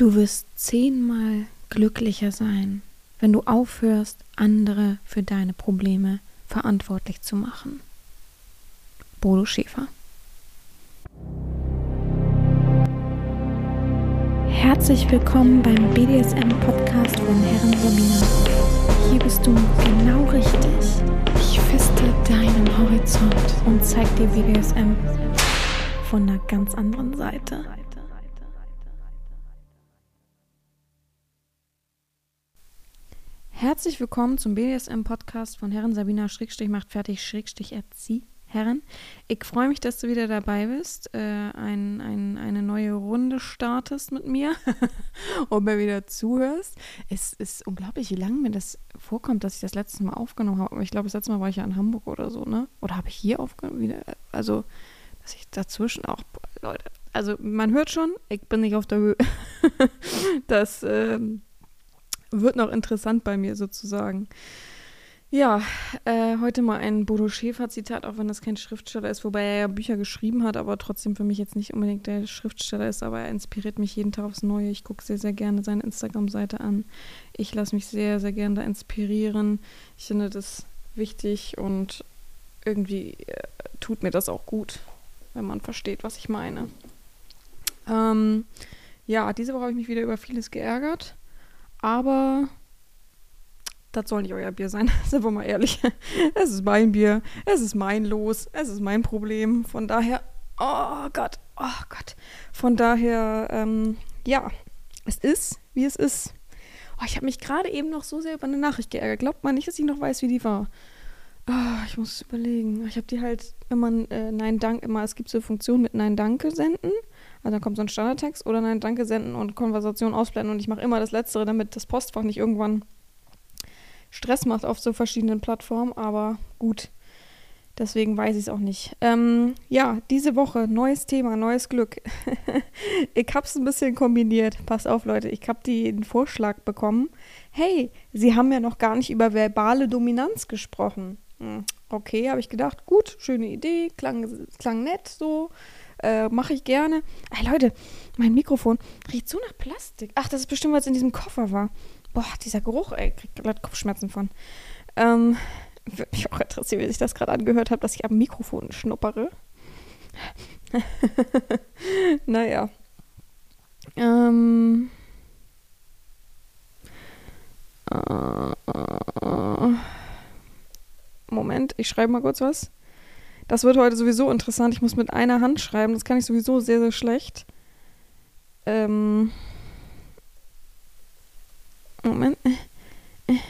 Du wirst zehnmal glücklicher sein, wenn du aufhörst, andere für deine Probleme verantwortlich zu machen. Bodo Schäfer. Herzlich willkommen beim BDSM-Podcast von Herren Sabina. Hier bist du genau richtig. Ich feste deinen Horizont und zeig dir BDSM von einer ganz anderen Seite. Herzlich willkommen zum BDSM-Podcast von Herren Sabina Schrägstrich macht fertig Schrägstrich erzieh. Herren, ich freue mich, dass du wieder dabei bist, äh, ein, ein, eine neue Runde startest mit mir und mir wieder zuhörst. Es ist unglaublich, wie lange mir das vorkommt, dass ich das letzte Mal aufgenommen habe. Ich glaube, das letzte Mal war ich ja in Hamburg oder so, ne? Oder habe ich hier aufgenommen? Also, dass ich dazwischen auch, Leute, also man hört schon, ich bin nicht auf der Höhe. das, ähm, wird noch interessant bei mir sozusagen. Ja, äh, heute mal ein Bodo Schäfer-Zitat, auch wenn das kein Schriftsteller ist, wobei er ja Bücher geschrieben hat, aber trotzdem für mich jetzt nicht unbedingt der Schriftsteller ist, aber er inspiriert mich jeden Tag aufs Neue. Ich gucke sehr, sehr gerne seine Instagram-Seite an. Ich lasse mich sehr, sehr gerne da inspirieren. Ich finde das wichtig und irgendwie äh, tut mir das auch gut, wenn man versteht, was ich meine. Ähm, ja, diese Woche habe ich mich wieder über vieles geärgert. Aber das soll nicht euer Bier sein, sind wir mal ehrlich. Es ist mein Bier, es ist mein Los, es ist mein Problem. Von daher, oh Gott, oh Gott. Von daher, ähm, ja, es ist, wie es ist. Oh, ich habe mich gerade eben noch so sehr über eine Nachricht geärgert. Glaubt man nicht, dass ich noch weiß, wie die war. Oh, ich muss überlegen. Ich habe die halt, wenn man äh, Nein, Dank immer, es gibt so eine Funktion mit Nein, Danke senden. Also dann kommt so ein Standardtext oder nein, danke senden und Konversation ausblenden. Und ich mache immer das Letztere, damit das Postfach nicht irgendwann Stress macht auf so verschiedenen Plattformen. Aber gut, deswegen weiß ich es auch nicht. Ähm, ja, diese Woche, neues Thema, neues Glück. ich habe es ein bisschen kombiniert. Pass auf, Leute, ich habe den Vorschlag bekommen. Hey, Sie haben ja noch gar nicht über verbale Dominanz gesprochen. Hm, okay, habe ich gedacht, gut, schöne Idee, klang, klang nett so. Äh, Mache ich gerne. Ey, Leute, mein Mikrofon riecht so nach Plastik. Ach, das ist bestimmt, was in diesem Koffer war. Boah, dieser Geruch, ey, kriegt gerade Kopfschmerzen von. Ähm, würde mich auch interessieren, wie sich das gerade angehört hat, dass ich am Mikrofon schnuppere. naja. Ähm. Äh, Moment, ich schreibe mal kurz was. Das wird heute sowieso interessant. Ich muss mit einer Hand schreiben. Das kann ich sowieso sehr, sehr schlecht. Ähm. Moment.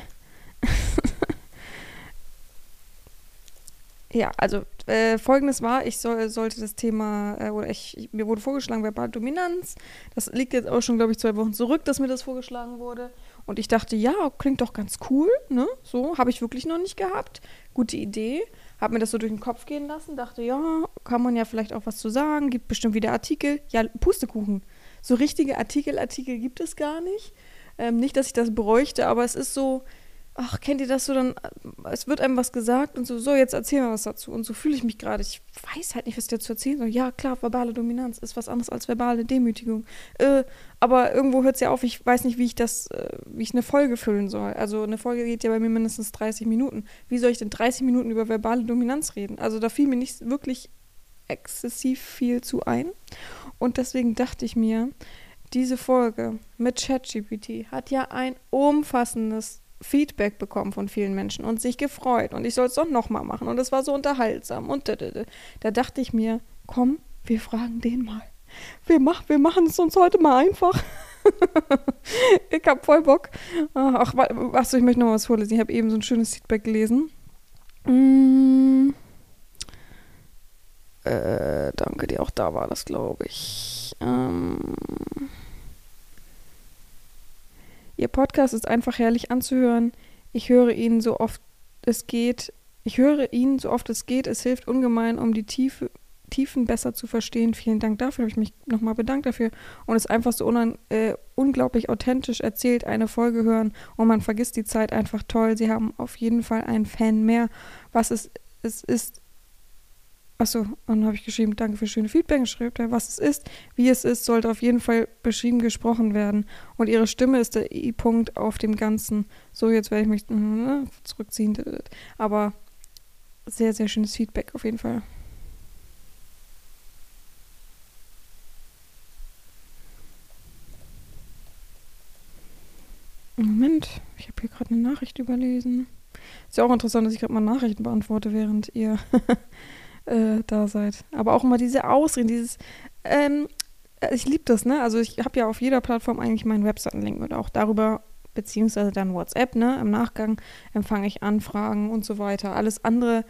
ja, also äh, folgendes war, ich soll, sollte das Thema, äh, oder ich, mir wurde vorgeschlagen, verbale Dominanz. Das liegt jetzt auch schon, glaube ich, zwei Wochen zurück, dass mir das vorgeschlagen wurde. Und ich dachte, ja, klingt doch ganz cool, ne? So, habe ich wirklich noch nicht gehabt. Gute Idee habe mir das so durch den Kopf gehen lassen, dachte, ja, kann man ja vielleicht auch was zu sagen, gibt bestimmt wieder Artikel. Ja, Pustekuchen. So richtige Artikel, Artikel gibt es gar nicht. Ähm, nicht, dass ich das bräuchte, aber es ist so, ach, kennt ihr das so, dann, äh, es wird einem was gesagt und so, so, jetzt erzähl mal was dazu. Und so fühle ich mich gerade. Ich weiß halt nicht, was ich dazu erzählen soll. Ja, klar, verbale Dominanz ist was anderes als verbale Demütigung. Äh, aber irgendwo hört es ja auf, ich weiß nicht, wie ich das, äh, wie ich eine Folge füllen soll. Also eine Folge geht ja bei mir mindestens 30 Minuten. Wie soll ich denn 30 Minuten über verbale Dominanz reden? Also da fiel mir nicht wirklich exzessiv viel zu ein. Und deswegen dachte ich mir, diese Folge mit ChatGPT hat ja ein umfassendes Feedback bekommen von vielen Menschen und sich gefreut und ich soll es doch nochmal machen und es war so unterhaltsam und da, da, da. da dachte ich mir, komm, wir fragen den mal. Wir, mach, wir machen es uns heute mal einfach. ich hab voll Bock. Ach, achso, ich möchte noch was vorlesen. Ich habe eben so ein schönes Feedback gelesen. Mm. Äh, danke dir, auch da war das, glaube ich. Ähm. Ihr Podcast ist einfach herrlich anzuhören. Ich höre ihn so oft es geht. Ich höre ihn so oft es geht. Es hilft ungemein, um die Tiefe, Tiefen besser zu verstehen. Vielen Dank dafür. Habe ich mich nochmal bedankt dafür. Und es ist einfach so äh, unglaublich authentisch erzählt, eine Folge hören und man vergisst die Zeit einfach toll. Sie haben auf jeden Fall einen Fan mehr. Was es, es ist Achso, und dann habe ich geschrieben, danke für schöne Feedback. Schreibt er, was es ist, wie es ist, sollte auf jeden Fall beschrieben, gesprochen werden. Und ihre Stimme ist der I-Punkt auf dem Ganzen. So, jetzt werde ich mich äh, zurückziehen. Aber sehr, sehr schönes Feedback auf jeden Fall. Moment, ich habe hier gerade eine Nachricht überlesen. Ist ja auch interessant, dass ich gerade mal Nachrichten beantworte, während ihr äh, da seid. Aber auch immer diese Ausreden, dieses, ähm, äh, ich liebe das, ne? Also ich habe ja auf jeder Plattform eigentlich meinen Webseitenlink und auch darüber, beziehungsweise dann WhatsApp, ne? Im Nachgang empfange ich Anfragen und so weiter. Alles andere,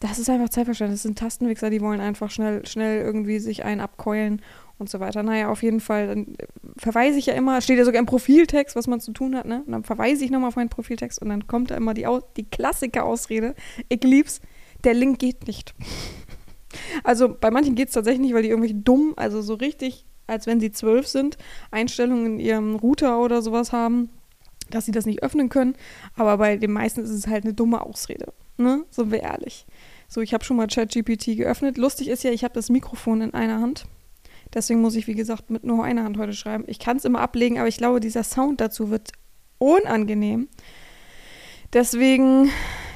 das ist einfach Zeitverständnis. Das sind Tastenwichser, die wollen einfach schnell, schnell irgendwie sich einen abkeulen und so weiter. Naja, auf jeden Fall dann äh, verweise ich ja immer, steht ja sogar im Profiltext, was man zu tun hat, ne? Und dann verweise ich nochmal auf meinen Profiltext und dann kommt da immer die, die Klassiker-Ausrede. Ich lieb's, der Link geht nicht. Also bei manchen geht es tatsächlich nicht, weil die irgendwie dumm, also so richtig, als wenn sie zwölf sind, Einstellungen in ihrem Router oder sowas haben, dass sie das nicht öffnen können. Aber bei den meisten ist es halt eine dumme Ausrede. Ne? So wir ehrlich. So, ich habe schon mal ChatGPT geöffnet. Lustig ist ja, ich habe das Mikrofon in einer Hand. Deswegen muss ich, wie gesagt, mit nur einer Hand heute schreiben. Ich kann es immer ablegen, aber ich glaube, dieser Sound dazu wird unangenehm. Deswegen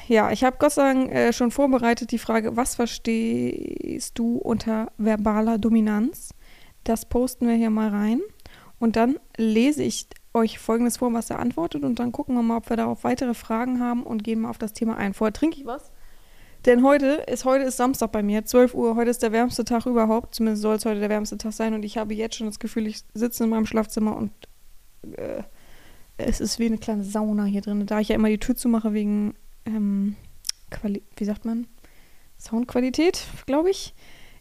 ja, ich habe Gott sei Dank äh, schon vorbereitet die Frage, was verstehst du unter verbaler Dominanz? Das posten wir hier mal rein. Und dann lese ich euch folgendes vor, was er antwortet. Und dann gucken wir mal, ob wir darauf weitere Fragen haben und gehen mal auf das Thema ein. Vorher trinke ich was. Denn heute ist, heute ist Samstag bei mir, 12 Uhr. Heute ist der wärmste Tag überhaupt. Zumindest soll es heute der wärmste Tag sein. Und ich habe jetzt schon das Gefühl, ich sitze in meinem Schlafzimmer und äh, es ist wie eine kleine Sauna hier drin. Da ich ja immer die Tür zumache wegen ähm, Quali wie sagt man, Soundqualität, glaube ich,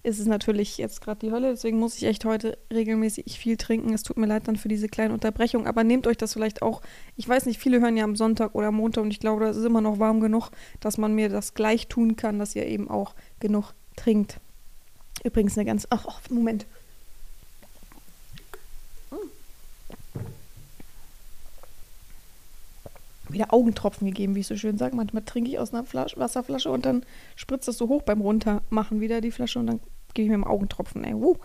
ist es natürlich jetzt gerade die Hölle. Deswegen muss ich echt heute regelmäßig viel trinken. Es tut mir leid dann für diese kleine Unterbrechung, aber nehmt euch das vielleicht auch. Ich weiß nicht, viele hören ja am Sonntag oder Montag und ich glaube, das ist immer noch warm genug, dass man mir das gleich tun kann, dass ihr eben auch genug trinkt. Übrigens eine ganz. Ach, ach Moment. Wieder Augentropfen gegeben, wie ich so schön sage. Manchmal trinke ich aus einer Flasche, Wasserflasche und dann spritzt das so hoch beim Runtermachen wieder die Flasche und dann gebe ich mir einen Augentropfen. Ey, wuh.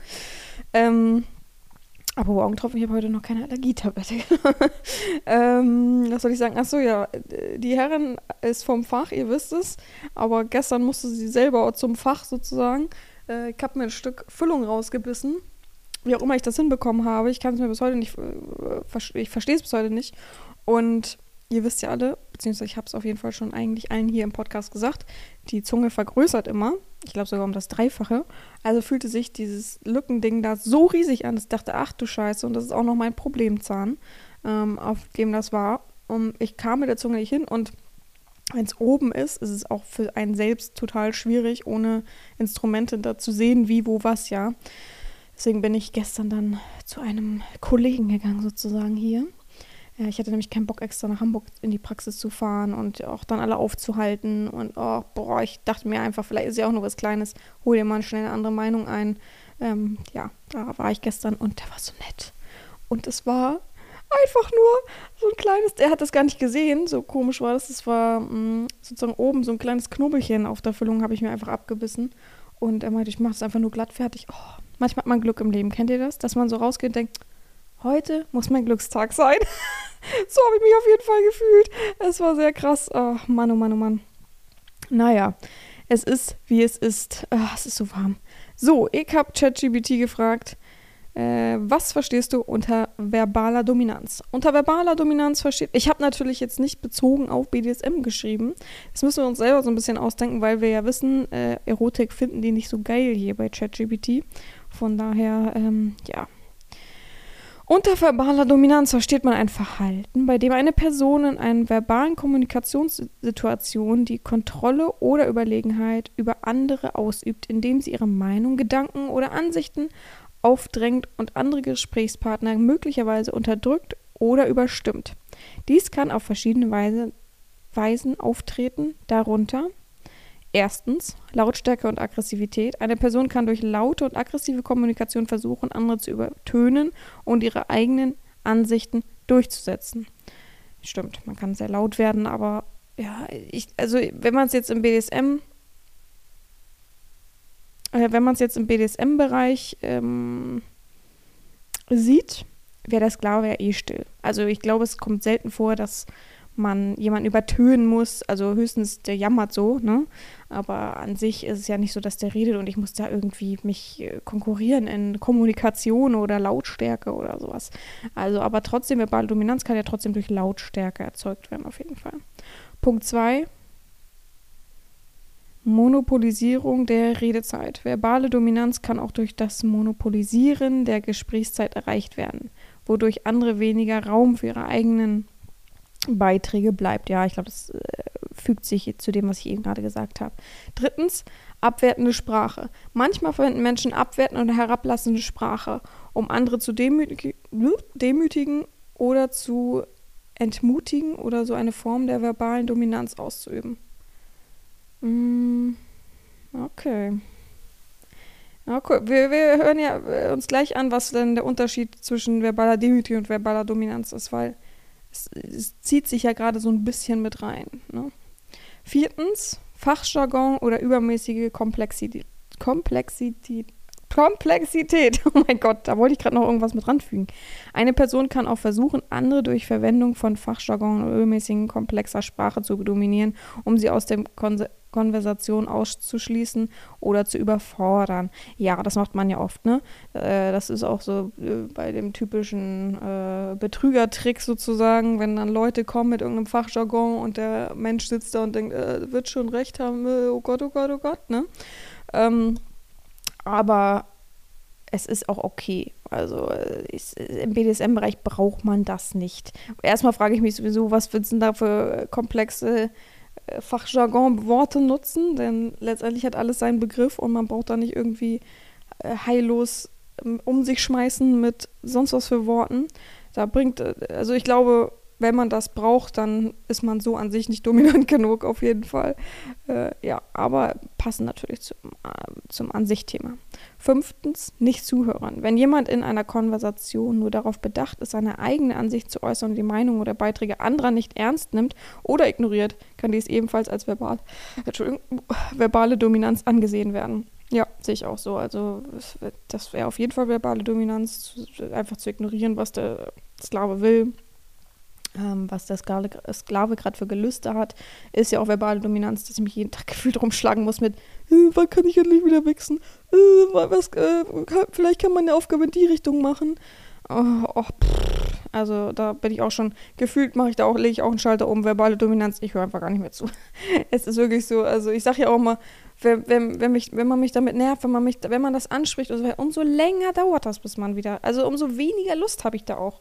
Ähm, aber Augentropfen, ich habe heute noch keine Allergietablette. ähm, was soll ich sagen? Achso, ja, die Herrin ist vom Fach, ihr wisst es. Aber gestern musste sie selber zum Fach sozusagen. Äh, ich habe mir ein Stück Füllung rausgebissen. Wie auch immer ich das hinbekommen habe. Ich kann es mir bis heute nicht, äh, ich verstehe es bis heute nicht. Und ihr wisst ja alle, beziehungsweise ich habe es auf jeden Fall schon eigentlich allen hier im Podcast gesagt, die Zunge vergrößert immer. Ich glaube sogar um das Dreifache. Also fühlte sich dieses Lückending da so riesig an, dass ich dachte, ach du Scheiße, und das ist auch noch mein Problemzahn, ähm, auf dem das war. Und ich kam mit der Zunge nicht hin und wenn es oben ist, ist es auch für einen selbst total schwierig, ohne Instrumente da zu sehen, wie, wo, was, ja. Deswegen bin ich gestern dann zu einem Kollegen gegangen, sozusagen hier. Ich hatte nämlich keinen Bock, extra nach Hamburg in die Praxis zu fahren und auch dann alle aufzuhalten. Und oh, boah, ich dachte mir einfach, vielleicht ist ja auch nur was Kleines, hol dir mal schnell eine andere Meinung ein. Ähm, ja, da war ich gestern und der war so nett. Und es war einfach nur so ein kleines, er hat das gar nicht gesehen, so komisch war das. Es war mh, mm, sozusagen oben so ein kleines Knobelchen auf der Füllung, habe ich mir einfach abgebissen. Und er meinte, ich mache es einfach nur glatt fertig. Oh, manchmal hat man Glück im Leben. Kennt ihr das? Dass man so rausgeht und denkt, heute muss mein Glückstag sein. so habe ich mich auf jeden Fall gefühlt. Es war sehr krass. Oh, Mann, oh Mann, oh Mann. Naja, es ist, wie es ist. Oh, es ist so warm. So, ich habe ChatGPT gefragt, äh, was verstehst du unter verbaler Dominanz? Unter verbaler Dominanz versteht. Ich habe natürlich jetzt nicht bezogen auf BDSM geschrieben. Das müssen wir uns selber so ein bisschen ausdenken, weil wir ja wissen, äh, Erotik finden die nicht so geil hier bei ChatGPT. Von daher, ähm, ja, unter verbaler Dominanz versteht man ein Verhalten, bei dem eine Person in einer verbalen Kommunikationssituation die Kontrolle oder Überlegenheit über andere ausübt, indem sie ihre Meinung, Gedanken oder Ansichten aufdrängt und andere Gesprächspartner möglicherweise unterdrückt oder überstimmt. Dies kann auf verschiedene Weise, Weisen auftreten, darunter Erstens Lautstärke und Aggressivität. Eine Person kann durch laute und aggressive Kommunikation versuchen, andere zu übertönen und ihre eigenen Ansichten durchzusetzen. Stimmt, man kann sehr laut werden, aber ja, ich, also wenn man es jetzt im BDSM äh, wenn man es jetzt im BDSM-Bereich ähm, sieht, wäre der Sklave ja eh still. Also ich glaube, es kommt selten vor, dass man jemanden übertönen muss. Also höchstens der jammert so, ne? Aber an sich ist es ja nicht so, dass der redet und ich muss da irgendwie mich äh, konkurrieren in Kommunikation oder Lautstärke oder sowas. Also, aber trotzdem, verbale Dominanz kann ja trotzdem durch Lautstärke erzeugt werden, auf jeden Fall. Punkt 2. Monopolisierung der Redezeit. Verbale Dominanz kann auch durch das Monopolisieren der Gesprächszeit erreicht werden, wodurch andere weniger Raum für ihre eigenen Beiträge bleibt. Ja, ich glaube, das äh, fügt sich zu dem, was ich eben gerade gesagt habe. Drittens, abwertende Sprache. Manchmal verwenden Menschen abwertende und herablassende Sprache, um andere zu demütigen, demütigen oder zu entmutigen oder so eine Form der verbalen Dominanz auszuüben. Mm, okay. Okay, wir, wir hören ja äh, uns gleich an, was denn der Unterschied zwischen verbaler Demütigung und verbaler Dominanz ist, weil es, es zieht sich ja gerade so ein bisschen mit rein. Ne? Viertens, Fachjargon oder übermäßige Komplexität. Komplexität. Komplexität. Oh mein Gott, da wollte ich gerade noch irgendwas mit ranfügen. Eine Person kann auch versuchen, andere durch Verwendung von Fachjargon oder übermäßigen komplexer Sprache zu dominieren, um sie aus dem Kon Konversation auszuschließen oder zu überfordern. Ja, das macht man ja oft, ne? Äh, das ist auch so äh, bei dem typischen äh, Betrügertrick sozusagen, wenn dann Leute kommen mit irgendeinem Fachjargon und der Mensch sitzt da und denkt, äh, wird schon recht haben, äh, oh Gott, oh Gott, oh Gott, ne? Ähm, aber es ist auch okay. Also ich, im BDSM-Bereich braucht man das nicht. Erstmal frage ich mich sowieso, was wird es denn da für komplexe äh, Fachjargon-Worte nutzen, denn letztendlich hat alles seinen Begriff und man braucht da nicht irgendwie äh, heillos ähm, um sich schmeißen mit sonst was für Worten. Da bringt, äh, also ich glaube, wenn man das braucht, dann ist man so an sich nicht dominant genug, auf jeden Fall. Äh, ja, aber passen natürlich zum, äh, zum Ansichtthema. Fünftens, nicht zuhören. Wenn jemand in einer Konversation nur darauf bedacht ist, seine eigene Ansicht zu äußern und die Meinung oder Beiträge anderer nicht ernst nimmt oder ignoriert, kann dies ebenfalls als verbal, verbale Dominanz angesehen werden. Ja, sehe ich auch so. Also das wäre auf jeden Fall verbale Dominanz, einfach zu ignorieren, was der Sklave will ähm, was der Sklave, Sklave gerade für Gelüste hat, ist ja auch verbale Dominanz, dass ich mich jeden Tag gefühlt rumschlagen muss mit, äh, wann kann ich endlich wieder wichsen? Äh, was, äh, kann, vielleicht kann man eine Aufgabe in die Richtung machen. Oh, oh, also da bin ich auch schon, gefühlt mache ich da auch, lege ich auch einen Schalter um, verbale Dominanz, ich höre einfach gar nicht mehr zu. es ist wirklich so, also ich sage ja auch mal, wenn, wenn, wenn, mich, wenn man mich damit nervt, wenn man, mich, wenn man das anspricht, umso länger dauert das, bis man wieder, also umso weniger Lust habe ich da auch.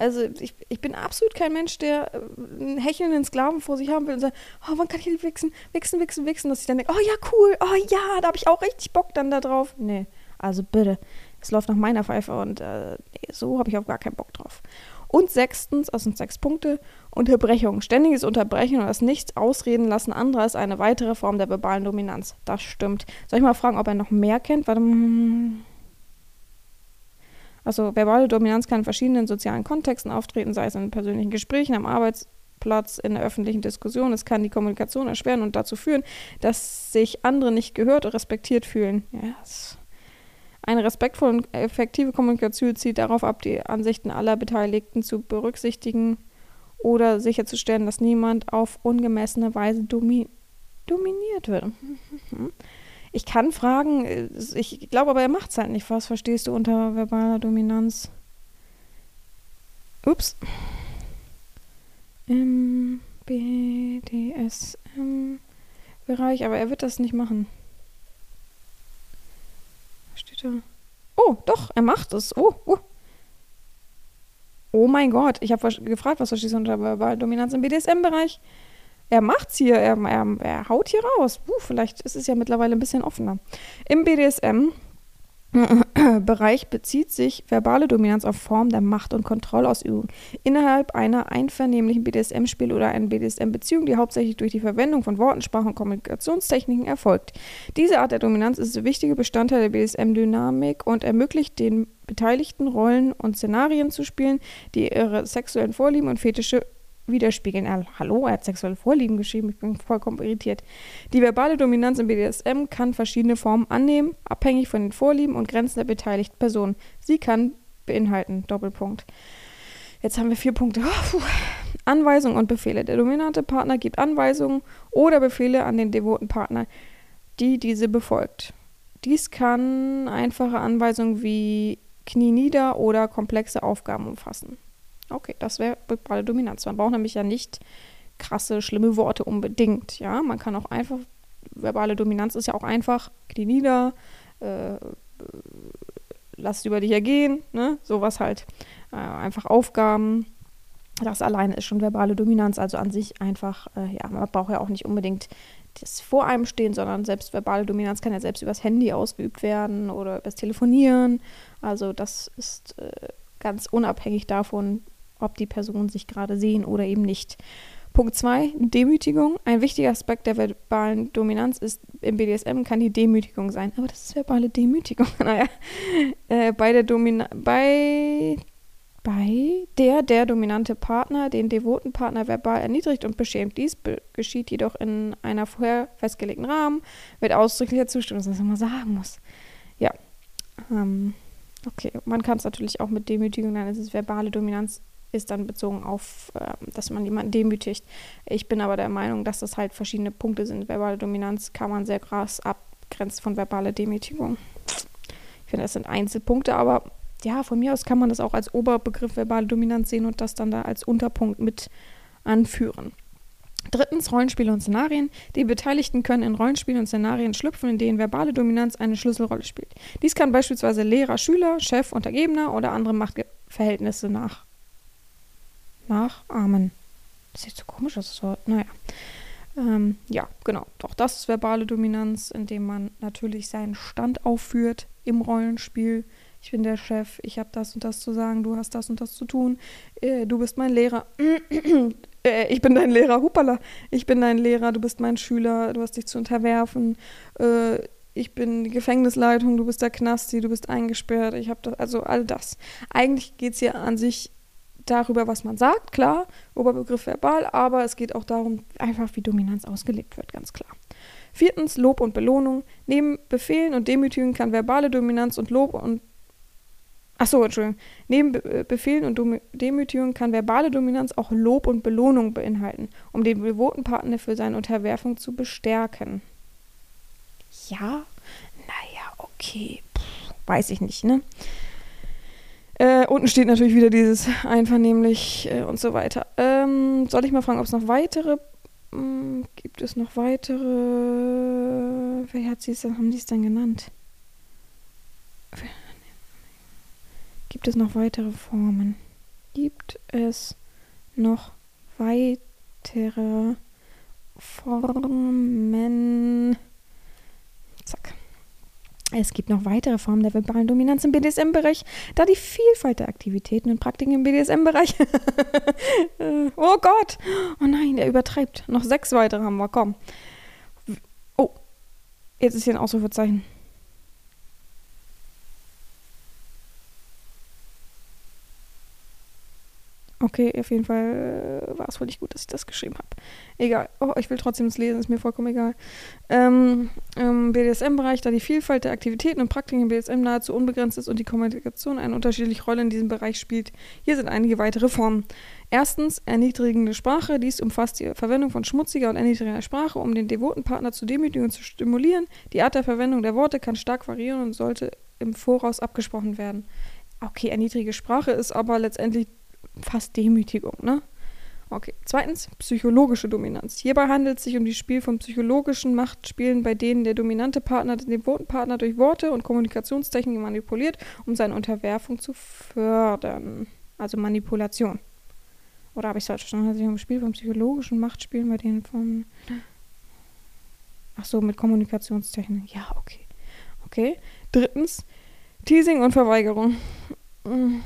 Also ich, ich bin absolut kein Mensch, der äh, einen hechelnden Sklaven vor sich haben will und sagt, oh, wann kann ich wichsen, wichsen, wichsen, wichsen, dass ich dann denke, oh ja, cool, oh ja, da habe ich auch richtig Bock dann da drauf. Nee, also bitte, es läuft nach meiner Pfeife und äh, so habe ich auch gar keinen Bock drauf. Und sechstens, also sind sechs Punkte, Unterbrechung. Ständiges Unterbrechen und das Nichts ausreden lassen anderer ist eine weitere Form der verbalen Dominanz. Das stimmt. Soll ich mal fragen, ob er noch mehr kennt? Warte, hm. Also verbale Dominanz kann in verschiedenen sozialen Kontexten auftreten, sei es in persönlichen Gesprächen, am Arbeitsplatz, in der öffentlichen Diskussion. Es kann die Kommunikation erschweren und dazu führen, dass sich andere nicht gehört oder respektiert fühlen. Yes. Eine respektvolle und effektive Kommunikation zieht darauf ab, die Ansichten aller Beteiligten zu berücksichtigen oder sicherzustellen, dass niemand auf ungemessene Weise domi dominiert wird. Ich kann fragen, ich glaube aber, er macht es halt nicht. Was verstehst du unter verbaler Dominanz? Ups. Im BDSM-Bereich, aber er wird das nicht machen. Was steht da? Oh, doch, er macht es. Oh, oh. Oh mein Gott, ich habe gefragt, was verstehst du unter verbaler Dominanz im BDSM-Bereich? Er macht's hier, er, er, er haut hier raus. Puh, vielleicht ist es ja mittlerweile ein bisschen offener. Im BDSM Bereich bezieht sich verbale Dominanz auf Form der Macht- und Kontrollausübung innerhalb einer einvernehmlichen BDSM-Spiel oder einer BDSM-Beziehung, die hauptsächlich durch die Verwendung von Worten, Sprache und Kommunikationstechniken erfolgt. Diese Art der Dominanz ist ein wichtiger Bestandteil der BDSM-Dynamik und ermöglicht den Beteiligten Rollen und Szenarien zu spielen, die ihre sexuellen Vorlieben und Fetische widerspiegeln. Hallo, er hat sexuelle Vorlieben geschrieben, ich bin vollkommen irritiert. Die verbale Dominanz im BDSM kann verschiedene Formen annehmen, abhängig von den Vorlieben und Grenzen der beteiligten Personen. Sie kann beinhalten, Doppelpunkt. Jetzt haben wir vier Punkte. Oh, Anweisungen und Befehle. Der dominante Partner gibt Anweisungen oder Befehle an den devoten Partner, die diese befolgt. Dies kann einfache Anweisungen wie Knie nieder oder komplexe Aufgaben umfassen. Okay, das wäre verbale Dominanz. Man braucht nämlich ja nicht krasse, schlimme Worte unbedingt. Ja, man kann auch einfach, verbale Dominanz ist ja auch einfach, Knie nieder, äh, lass über dich ergehen, ne? Sowas halt. Äh, einfach Aufgaben. Das alleine ist schon verbale Dominanz, also an sich einfach, äh, ja, man braucht ja auch nicht unbedingt das vor einem stehen, sondern selbst verbale Dominanz kann ja selbst übers Handy ausgeübt werden oder übers Telefonieren. Also das ist äh, ganz unabhängig davon, ob die Personen sich gerade sehen oder eben nicht. Punkt 2, Demütigung. Ein wichtiger Aspekt der verbalen Dominanz ist, im BDSM kann die Demütigung sein. Aber das ist verbale Demütigung. naja, äh, bei der Domina bei, bei der der dominante Partner den devoten Partner verbal erniedrigt und beschämt. Dies be geschieht jedoch in einer vorher festgelegten Rahmen mit ausdrücklicher Zustimmung, was man sagen muss. Ja. Ähm, okay, man kann es natürlich auch mit Demütigung nennen. Es ist verbale Dominanz ist dann bezogen auf, äh, dass man jemanden demütigt. Ich bin aber der Meinung, dass das halt verschiedene Punkte sind. Verbale Dominanz kann man sehr krass abgrenzen von verbaler Demütigung. Ich finde, das sind Einzelpunkte, aber ja, von mir aus kann man das auch als Oberbegriff verbale Dominanz sehen und das dann da als Unterpunkt mit anführen. Drittens Rollenspiele und Szenarien. Die Beteiligten können in Rollenspielen und Szenarien schlüpfen, in denen verbale Dominanz eine Schlüsselrolle spielt. Dies kann beispielsweise Lehrer, Schüler, Chef, Untergebener oder andere Machtverhältnisse nach nachahmen. Das sieht so komisch aus, das Wort. Naja. Ähm, ja, genau. Doch das ist verbale Dominanz, indem man natürlich seinen Stand aufführt im Rollenspiel. Ich bin der Chef, ich habe das und das zu sagen, du hast das und das zu tun, äh, du bist mein Lehrer. äh, ich bin dein Lehrer, hupala. Ich bin dein Lehrer, du bist mein Schüler, du hast dich zu unterwerfen. Äh, ich bin die Gefängnisleitung, du bist der Knasti, du bist eingesperrt, ich habe das, also all das. Eigentlich geht es ja an sich darüber, was man sagt, klar, Oberbegriff verbal, aber es geht auch darum, einfach wie Dominanz ausgelegt wird, ganz klar. Viertens, Lob und Belohnung. Neben Befehlen und Demütigen kann verbale Dominanz und Lob und Achso, Entschuldigung. Neben Be äh, Befehlen und Demütigung kann verbale Dominanz auch Lob und Belohnung beinhalten, um den devoten Partner für seine Unterwerfung zu bestärken. Ja? Naja, okay. Puh, weiß ich nicht, ne? Äh, unten steht natürlich wieder dieses einvernehmlich äh, und so weiter. Ähm, soll ich mal fragen, ob es noch weitere mh, hm, gibt es noch weitere? Wer hat sie haben sie es denn genannt? Gibt es noch weitere Formen? Gibt es noch weitere Formen? Zack. Es gibt noch weitere Formen der verbalen Dominanz im BDSM-Bereich, da die Vielfalt der Aktivitäten und Praktiken im BDSM-Bereich. oh Gott! Oh nein, der übertreibt. Noch sechs weitere haben wir, komm. Oh, jetzt ist hier ein Ausrufezeichen. Okay, auf jeden Fall äh, war es wohl nicht gut, dass ich das geschrieben habe. Egal. Oh, ich will trotzdem das lesen, ist mir vollkommen egal. Ähm, Im BDSM-Bereich, da die Vielfalt der Aktivitäten und Praktiken im BDSM nahezu unbegrenzt ist und die Kommunikation eine unterschiedliche Rolle in diesem Bereich spielt, hier sind einige weitere Formen. Erstens, erniedrigende Sprache. Dies umfasst die Verwendung von schmutziger und erniedrigender Sprache, um den devoten Partner zu demütigen und zu stimulieren. Die Art der Verwendung der Worte kann stark variieren und sollte im Voraus abgesprochen werden. Okay, erniedrige Sprache ist aber letztendlich fast Demütigung, ne? Okay. Zweitens, psychologische Dominanz. Hierbei handelt es sich um das Spiel von psychologischen Machtspielen, bei denen der dominante Partner den devoten Partner durch Worte und Kommunikationstechniken manipuliert, um seine Unterwerfung zu fördern. Also Manipulation. Oder habe ich es falsch verstanden? Handelt sich um Spiel von psychologischen Machtspielen, bei denen von. Ach so, mit Kommunikationstechniken. Ja, okay. Okay. Drittens, Teasing und Verweigerung. Hm.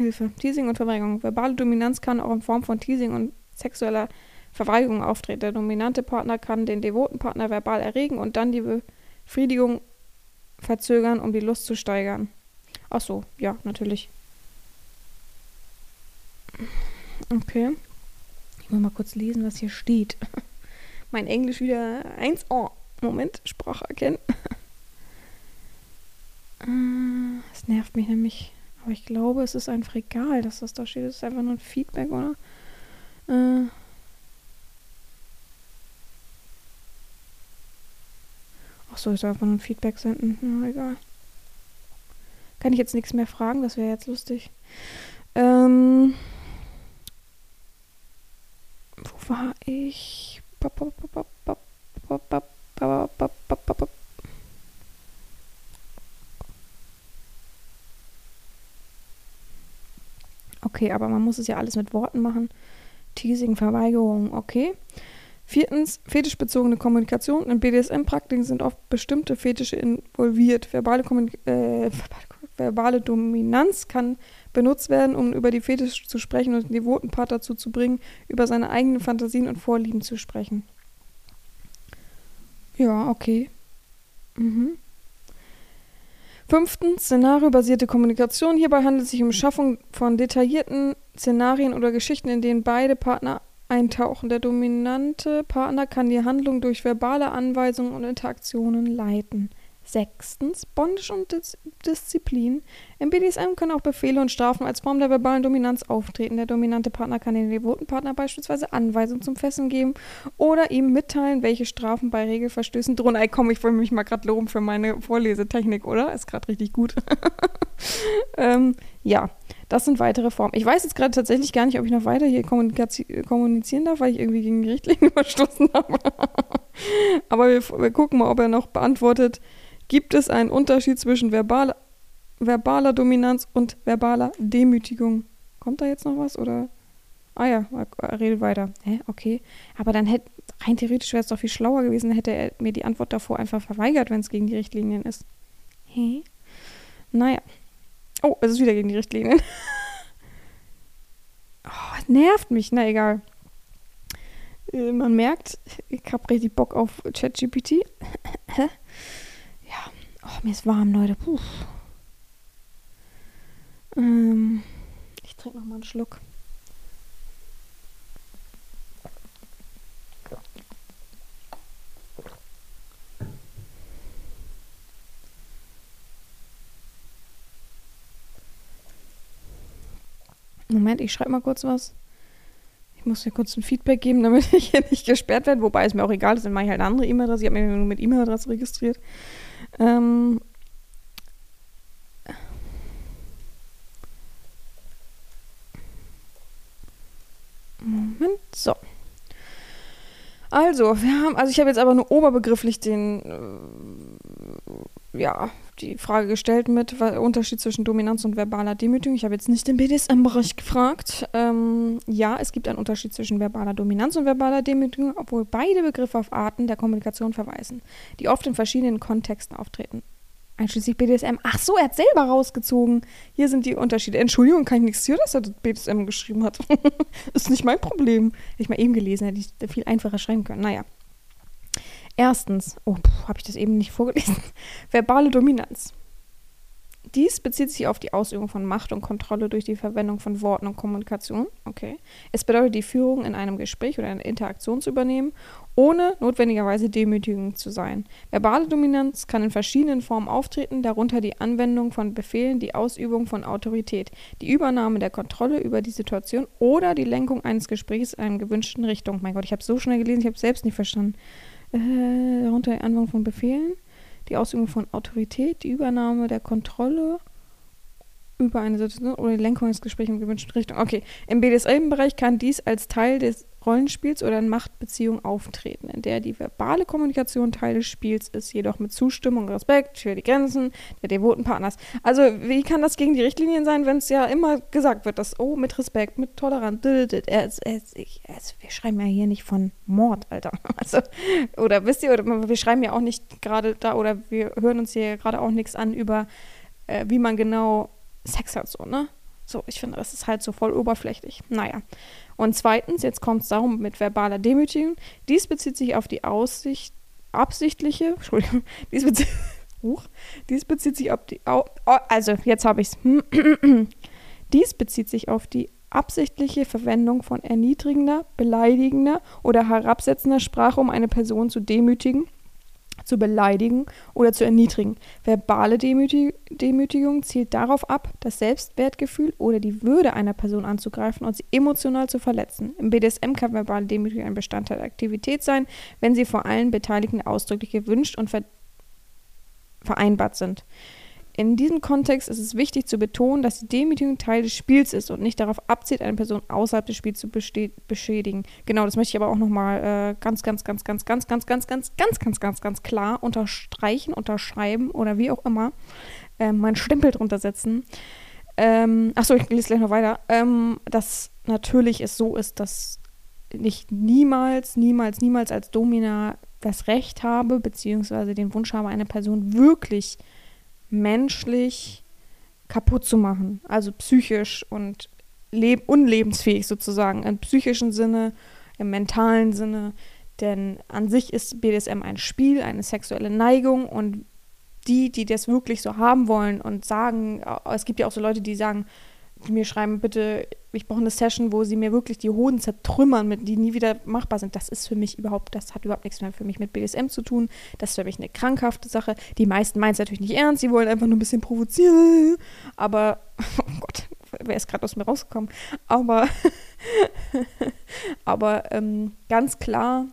Hilfe. Teasing und Verweigerung. Verbale Dominanz kann auch in Form von Teasing und sexueller Verweigerung auftreten. Der dominante Partner kann den devoten Partner verbal erregen und dann die Befriedigung verzögern, um die Lust zu steigern. Ach so, ja, natürlich. Okay. Ich muss mal kurz lesen, was hier steht. mein Englisch wieder 1 Oh, Moment, Sprache erkennen. Es nervt mich nämlich. Aber ich glaube, es ist einfach egal, dass das da steht. Es ist einfach nur ein Feedback, oder? Äh. Ach so, ich soll einfach nur ein Feedback senden. Ja, egal. Kann ich jetzt nichts mehr fragen? Das wäre jetzt lustig. Ähm. Wo war ich? Okay, aber man muss es ja alles mit Worten machen. Teasing, Verweigerung, okay. Viertens, fetischbezogene Kommunikation. In BDSM-Praktiken sind oft bestimmte Fetische involviert. Verbale, äh, verbale Dominanz kann benutzt werden, um über die Fetische zu sprechen und den devoten Part dazu zu bringen, über seine eigenen Fantasien und Vorlieben zu sprechen. Ja, okay. Mhm. Fünftens, szenariobasierte Kommunikation. Hierbei handelt es sich um Schaffung von detaillierten Szenarien oder Geschichten, in denen beide Partner eintauchen. Der dominante Partner kann die Handlung durch verbale Anweisungen und Interaktionen leiten. Sechstens, Bondage und Dis Disziplin. Im BDSM können auch Befehle und Strafen als Form der verbalen Dominanz auftreten. Der dominante Partner kann dem devoten Partner beispielsweise Anweisungen zum Fesseln geben oder ihm mitteilen, welche Strafen bei Regelverstößen drohen. Ey, komm, ich wollte mich mal gerade loben für meine Vorlesetechnik, oder? Ist gerade richtig gut. ähm, ja, das sind weitere Formen. Ich weiß jetzt gerade tatsächlich gar nicht, ob ich noch weiter hier kommunizieren darf, weil ich irgendwie gegen die Richtlinie verstoßen habe. Aber wir, wir gucken mal, ob er noch beantwortet, Gibt es einen Unterschied zwischen verbal, verbaler Dominanz und verbaler Demütigung? Kommt da jetzt noch was oder? Ah ja, redet weiter. Hä, okay. Aber dann hätte, rein theoretisch wäre es doch viel schlauer gewesen, hätte er mir die Antwort davor einfach verweigert, wenn es gegen die Richtlinien ist. Hä? Naja. Oh, es ist wieder gegen die Richtlinien. oh, nervt mich. Na egal. Äh, man merkt, ich habe richtig Bock auf ChatGPT. Mir ist warm, Leute. Puh. Ähm, ich trinke noch mal einen Schluck. Moment, ich schreibe mal kurz was. Ich muss hier kurz ein Feedback geben, damit ich hier nicht gesperrt werde. Wobei es mir auch egal ist, dann mache ich halt eine andere E-Mail-Adresse. Ich habe mir nur mit E-Mail-Adresse registriert. Ähm, Moment, so. Also, wir haben, also ich habe jetzt aber nur oberbegrifflich den, äh, ja, die Frage gestellt mit Unterschied zwischen Dominanz und verbaler Demütigung. Ich habe jetzt nicht den BDSM-Bereich gefragt. Ähm, ja, es gibt einen Unterschied zwischen verbaler Dominanz und verbaler Demütigung, obwohl beide Begriffe auf Arten der Kommunikation verweisen, die oft in verschiedenen Kontexten auftreten. Einschließlich BDSM. Ach so, er hat selber rausgezogen. Hier sind die Unterschiede. Entschuldigung, kann ich nichts für, dass er das BDSM geschrieben hat. ist nicht mein Problem. Hätte ich mal eben gelesen, hätte ich viel einfacher schreiben können. Naja. Erstens, oh, habe ich das eben nicht vorgelesen? Verbale Dominanz. Dies bezieht sich auf die Ausübung von Macht und Kontrolle durch die Verwendung von Worten und Kommunikation. Okay. Es bedeutet, die Führung in einem Gespräch oder einer Interaktion zu übernehmen, ohne notwendigerweise demütigend zu sein. Verbale Dominanz kann in verschiedenen Formen auftreten, darunter die Anwendung von Befehlen, die Ausübung von Autorität, die Übernahme der Kontrolle über die Situation oder die Lenkung eines Gesprächs in einer gewünschten Richtung. Mein Gott, ich habe so schnell gelesen, ich habe es selbst nicht verstanden. Äh, darunter die Anwendung von Befehlen die Ausübung von Autorität, die Übernahme der Kontrolle über eine Situation oder die Lenkung des Gesprächs in gewünschten Richtung. Okay, im BDSM-Bereich kann dies als Teil des Rollenspiels oder in Machtbeziehung auftreten, in der die verbale Kommunikation Teil des Spiels ist, jedoch mit Zustimmung und Respekt für die Grenzen der devoten Partners. Also, wie kann das gegen die Richtlinien sein, wenn es ja immer gesagt wird, dass, oh, mit Respekt, mit Toleranz, wir schreiben ja hier nicht von Mord, Alter. Also, oder wisst ihr, oder wir schreiben ja auch nicht gerade da, oder wir hören uns hier gerade auch nichts an über, äh, wie man genau Sex hat, so, ne? So, ich finde, das ist halt so voll oberflächlich. Naja. Und zweitens, jetzt kommt es darum mit verbaler Demütigung. Dies bezieht sich auf die Aussicht, absichtliche, Entschuldigung, dies bezieht, uh, dies bezieht sich auf die, oh, also jetzt habe ich es. dies bezieht sich auf die absichtliche Verwendung von erniedrigender, beleidigender oder herabsetzender Sprache, um eine Person zu demütigen, zu beleidigen oder zu erniedrigen. Verbale Demütig Demütigung zielt darauf ab, das Selbstwertgefühl oder die Würde einer Person anzugreifen und sie emotional zu verletzen. Im BDSM kann verbale Demütigung ein Bestandteil der Aktivität sein, wenn sie vor allen Beteiligten ausdrücklich gewünscht und ver vereinbart sind. In diesem Kontext ist es wichtig zu betonen, dass die Demütigung Teil des Spiels ist und nicht darauf abzielt, eine Person außerhalb des Spiels zu beschädigen. Genau, das möchte ich aber auch nochmal äh, ganz, ganz, ganz, ganz, ganz, ganz, ganz, ganz, ganz, ganz, ganz, ganz klar unterstreichen, unterschreiben oder wie auch immer äh, meinen Stempel drunter setzen. Ähm, achso, ich lese gleich noch weiter. Ähm, dass natürlich es so ist, dass ich niemals, niemals, niemals als Domina das Recht habe, beziehungsweise den Wunsch habe, eine Person wirklich menschlich kaputt zu machen. Also psychisch und unlebensfähig sozusagen. Im psychischen Sinne, im mentalen Sinne. Denn an sich ist BDSM ein Spiel, eine sexuelle Neigung und die, die das wirklich so haben wollen und sagen, es gibt ja auch so Leute, die sagen, die mir schreiben, bitte, ich brauche eine Session, wo sie mir wirklich die Hoden zertrümmern, mit, die nie wieder machbar sind. Das ist für mich überhaupt, das hat überhaupt nichts mehr für mich mit BDSM zu tun. Das ist für mich eine krankhafte Sache. Die meisten meinen es natürlich nicht ernst, sie wollen einfach nur ein bisschen provozieren. Aber, oh Gott, wer ist gerade aus mir rausgekommen? Aber, aber ähm, ganz klar,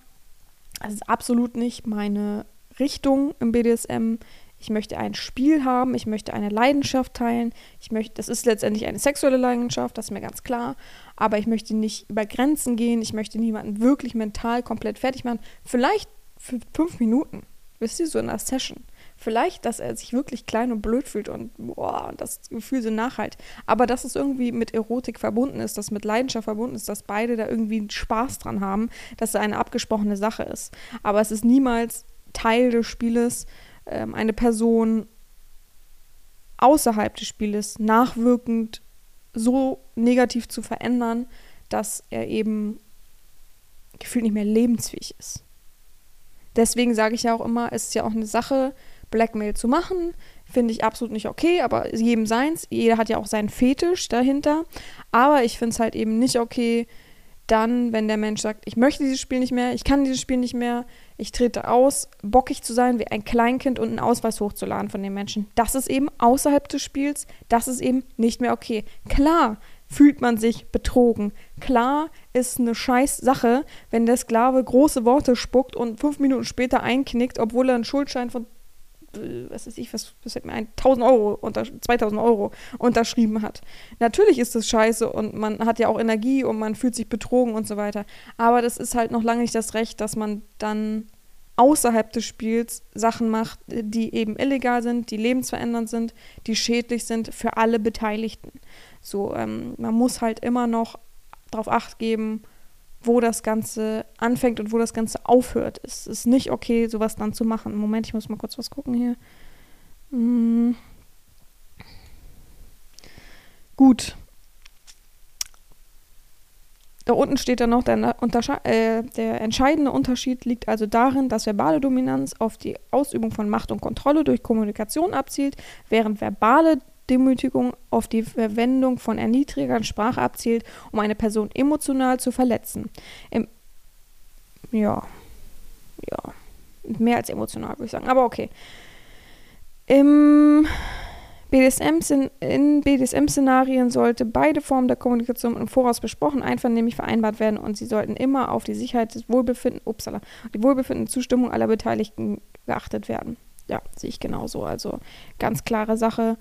es ist absolut nicht meine Richtung im BDSM ich möchte ein Spiel haben, ich möchte eine Leidenschaft teilen, ich möchte, das ist letztendlich eine sexuelle Leidenschaft, das ist mir ganz klar, aber ich möchte nicht über Grenzen gehen, ich möchte niemanden wirklich mental komplett fertig machen, vielleicht für fünf Minuten, wisst ihr, so in einer Session. Vielleicht, dass er sich wirklich klein und blöd fühlt und boah, das Gefühl so nachhalt. Aber dass es irgendwie mit Erotik verbunden ist, dass mit Leidenschaft verbunden ist, dass beide da irgendwie Spaß dran haben, dass es eine abgesprochene Sache ist. Aber es ist niemals Teil des Spieles, ähm, eine Person außerhalb des Spieles nachwirkend so negativ zu verändern, dass er eben gefühlt nicht mehr lebensfähig ist. Deswegen sage ich ja auch immer, es ist ja auch eine Sache, Blackmail zu machen, finde ich absolut nicht okay, aber jedem seins. Jeder hat ja auch seinen Fetisch dahinter. Aber ich finde es halt eben nicht okay, dann, wenn der Mensch sagt, ich möchte dieses Spiel nicht mehr, ich kann dieses Spiel nicht mehr, ich trete aus, bockig zu sein wie ein Kleinkind und einen Ausweis hochzuladen von den Menschen. Das ist eben außerhalb des Spiels, das ist eben nicht mehr okay. Klar fühlt man sich betrogen. Klar ist eine scheiß Sache, wenn der Sklave große Worte spuckt und fünf Minuten später einknickt, obwohl er einen Schuldschein von was weiß ich, was, was fällt mir ein, 1000 Euro, unter, 2000 Euro unterschrieben hat. Natürlich ist das scheiße und man hat ja auch Energie und man fühlt sich betrogen und so weiter. Aber das ist halt noch lange nicht das Recht, dass man dann außerhalb des Spiels Sachen macht, die eben illegal sind, die lebensverändernd sind, die schädlich sind für alle Beteiligten. So, ähm, man muss halt immer noch darauf acht geben, wo das Ganze anfängt und wo das Ganze aufhört. Es ist nicht okay, sowas dann zu machen. Moment, ich muss mal kurz was gucken hier. Hm. Gut. Da unten steht dann noch, der, äh, der entscheidende Unterschied liegt also darin, dass verbale Dominanz auf die Ausübung von Macht und Kontrolle durch Kommunikation abzielt, während verbale Demütigung auf die Verwendung von erniedrigender Sprache abzielt, um eine Person emotional zu verletzen. Im, ja, ja, mehr als emotional würde ich sagen, aber okay. Im BDSM in BDSM-Szenarien sollte beide Formen der Kommunikation im Voraus besprochen, einvernehmlich vereinbart werden und sie sollten immer auf die Sicherheit des Wohlbefinden, upsala, die Wohlbefinden und Zustimmung aller Beteiligten geachtet werden. Ja, sehe ich genauso. Also ganz klare Sache.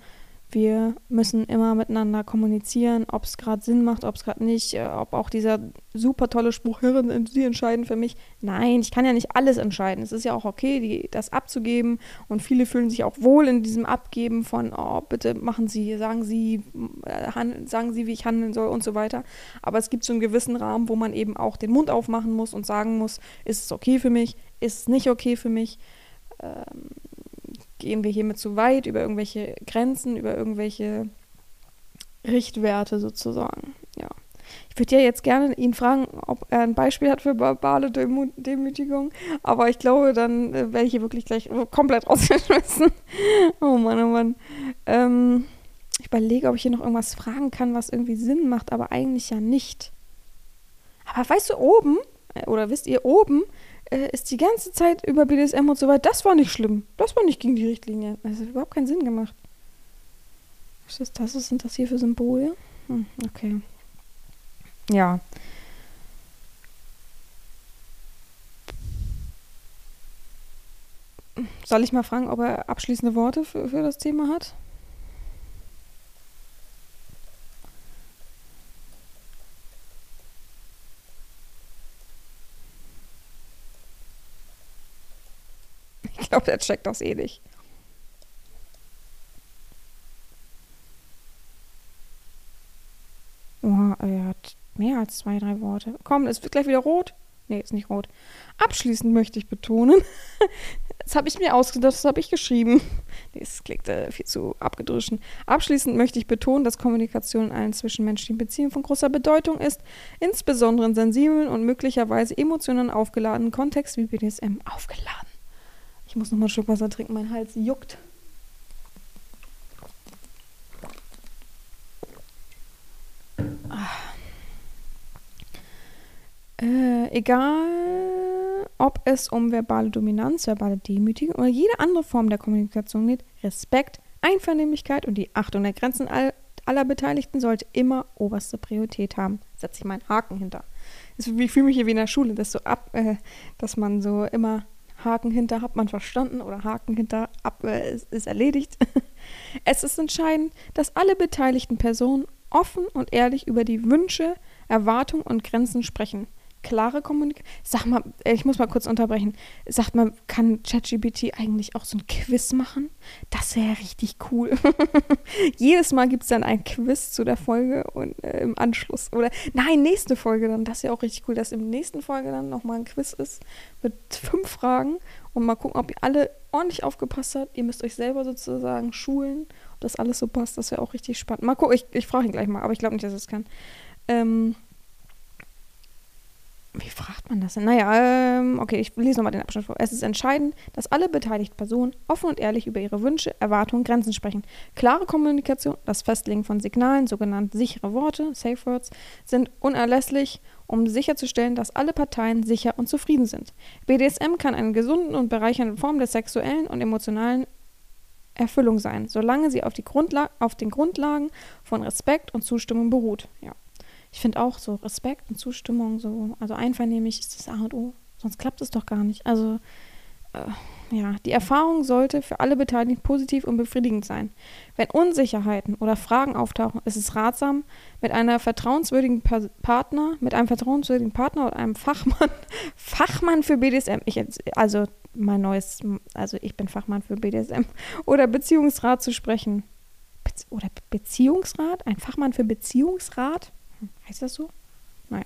Wir müssen immer miteinander kommunizieren, ob es gerade Sinn macht, ob es gerade nicht, äh, ob auch dieser super tolle Spruch, Herren, Sie entscheiden für mich. Nein, ich kann ja nicht alles entscheiden. Es ist ja auch okay, die, das abzugeben. Und viele fühlen sich auch wohl in diesem Abgeben von, oh, bitte machen Sie, sagen Sie, äh, sagen Sie, wie ich handeln soll und so weiter. Aber es gibt so einen gewissen Rahmen, wo man eben auch den Mund aufmachen muss und sagen muss, ist es okay für mich, ist es nicht okay für mich. Ähm, gehen wir hiermit zu weit über irgendwelche Grenzen, über irgendwelche Richtwerte sozusagen. Ja. Ich würde ja jetzt gerne ihn fragen, ob er ein Beispiel hat für verbale Demü Demütigung, aber ich glaube, dann äh, werde ich hier wirklich gleich komplett rausgeschmissen. oh Mann, oh Mann. Ähm, ich Ich überlege, ob ich hier noch irgendwas fragen kann, was irgendwie Sinn macht, aber eigentlich ja nicht. Aber weißt du, oben, äh, oder wisst ihr, oben äh, ist die ganze Zeit über BDSM und so weiter. Das war nicht schlimm. Das war nicht gegen die Richtlinie. Das hat überhaupt keinen Sinn gemacht. Was ist das? Was sind das hier für Symbole? Hm, okay. Ja. Soll ich mal fragen, ob er abschließende Worte für, für das Thema hat? Ich glaube, der checkt das eh nicht. Oh, er hat mehr als zwei, drei Worte. Komm, es wird gleich wieder rot. Nee, ist nicht rot. Abschließend möchte ich betonen, das habe ich mir ausgedacht, das habe ich geschrieben. Nee, es klingt äh, viel zu abgedrischen. Abschließend möchte ich betonen, dass Kommunikation in allen zwischenmenschlichen Beziehungen von großer Bedeutung ist, insbesondere in sensiblen und möglicherweise emotional aufgeladenen Kontext wie BDSM aufgeladen. Ich muss noch mal einen Schluck Wasser trinken, mein Hals juckt. Ah. Äh, egal, ob es um verbale Dominanz, verbale Demütigung oder jede andere Form der Kommunikation geht, Respekt, Einvernehmlichkeit und die Achtung der Grenzen all, aller Beteiligten sollte immer oberste Priorität haben. Setze ich meinen Haken hinter. Ich fühle mich hier wie in der Schule, dass, so ab, äh, dass man so immer Haken hinter hat man verstanden oder Haken hinter ab äh, ist, ist erledigt. es ist entscheidend, dass alle beteiligten Personen offen und ehrlich über die Wünsche, Erwartungen und Grenzen sprechen klare Kommunikation. Sag mal, äh, ich muss mal kurz unterbrechen. Sag mal, kann ChatGPT eigentlich auch so ein Quiz machen? Das wäre richtig cool. Jedes Mal gibt es dann ein Quiz zu der Folge und äh, im Anschluss. Oder nein, nächste Folge dann. Das ja auch richtig cool, dass im nächsten Folge dann nochmal ein Quiz ist mit fünf Fragen und mal gucken, ob ihr alle ordentlich aufgepasst habt. Ihr müsst euch selber sozusagen schulen, ob das alles so passt. Das wäre auch richtig spannend. Mal gucken, ich, ich frage ihn gleich mal, aber ich glaube nicht, dass es kann. Ähm, wie fragt man das denn? Naja, ähm, okay, ich lese nochmal den Abschnitt vor. Es ist entscheidend, dass alle beteiligten Personen offen und ehrlich über ihre Wünsche, Erwartungen, Grenzen sprechen. Klare Kommunikation, das Festlegen von Signalen, sogenannte sichere Worte, Safe Words, sind unerlässlich, um sicherzustellen, dass alle Parteien sicher und zufrieden sind. BDSM kann eine gesunde und bereichernde Form der sexuellen und emotionalen Erfüllung sein, solange sie auf, auf den Grundlagen von Respekt und Zustimmung beruht. Ja ich finde auch so Respekt und Zustimmung, so, also einvernehmlich ist das A und O. Sonst klappt es doch gar nicht. Also, äh, ja, die Erfahrung sollte für alle Beteiligten positiv und befriedigend sein. Wenn Unsicherheiten oder Fragen auftauchen, ist es ratsam, mit einer vertrauenswürdigen pa Partner, mit einem vertrauenswürdigen Partner oder einem Fachmann, Fachmann für BDSM, ich also mein neues, also ich bin Fachmann für BDSM, oder Beziehungsrat zu sprechen. Oder Beziehungsrat? Ein Fachmann für Beziehungsrat? Heißt das so? Naja.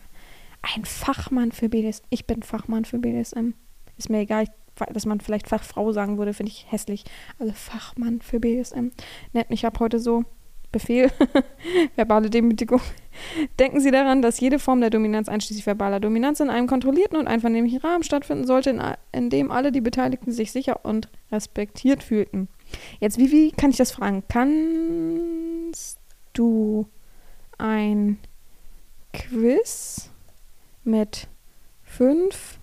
Ein Fachmann für BDSM. Ich bin Fachmann für BDSM. Ist mir egal, dass man vielleicht Fachfrau sagen würde, finde ich hässlich. Also Fachmann für BDSM. Nennt mich ab heute so. Befehl, verbale Demütigung. Denken Sie daran, dass jede Form der Dominanz, einschließlich verbaler Dominanz, in einem kontrollierten und einvernehmlichen Rahmen stattfinden sollte, in, in, dem alle die Beteiligten sich sicher und respektiert fühlten. Jetzt, wie kann ich das fragen? Kannst du ein Quiz mit fünf